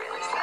really sad.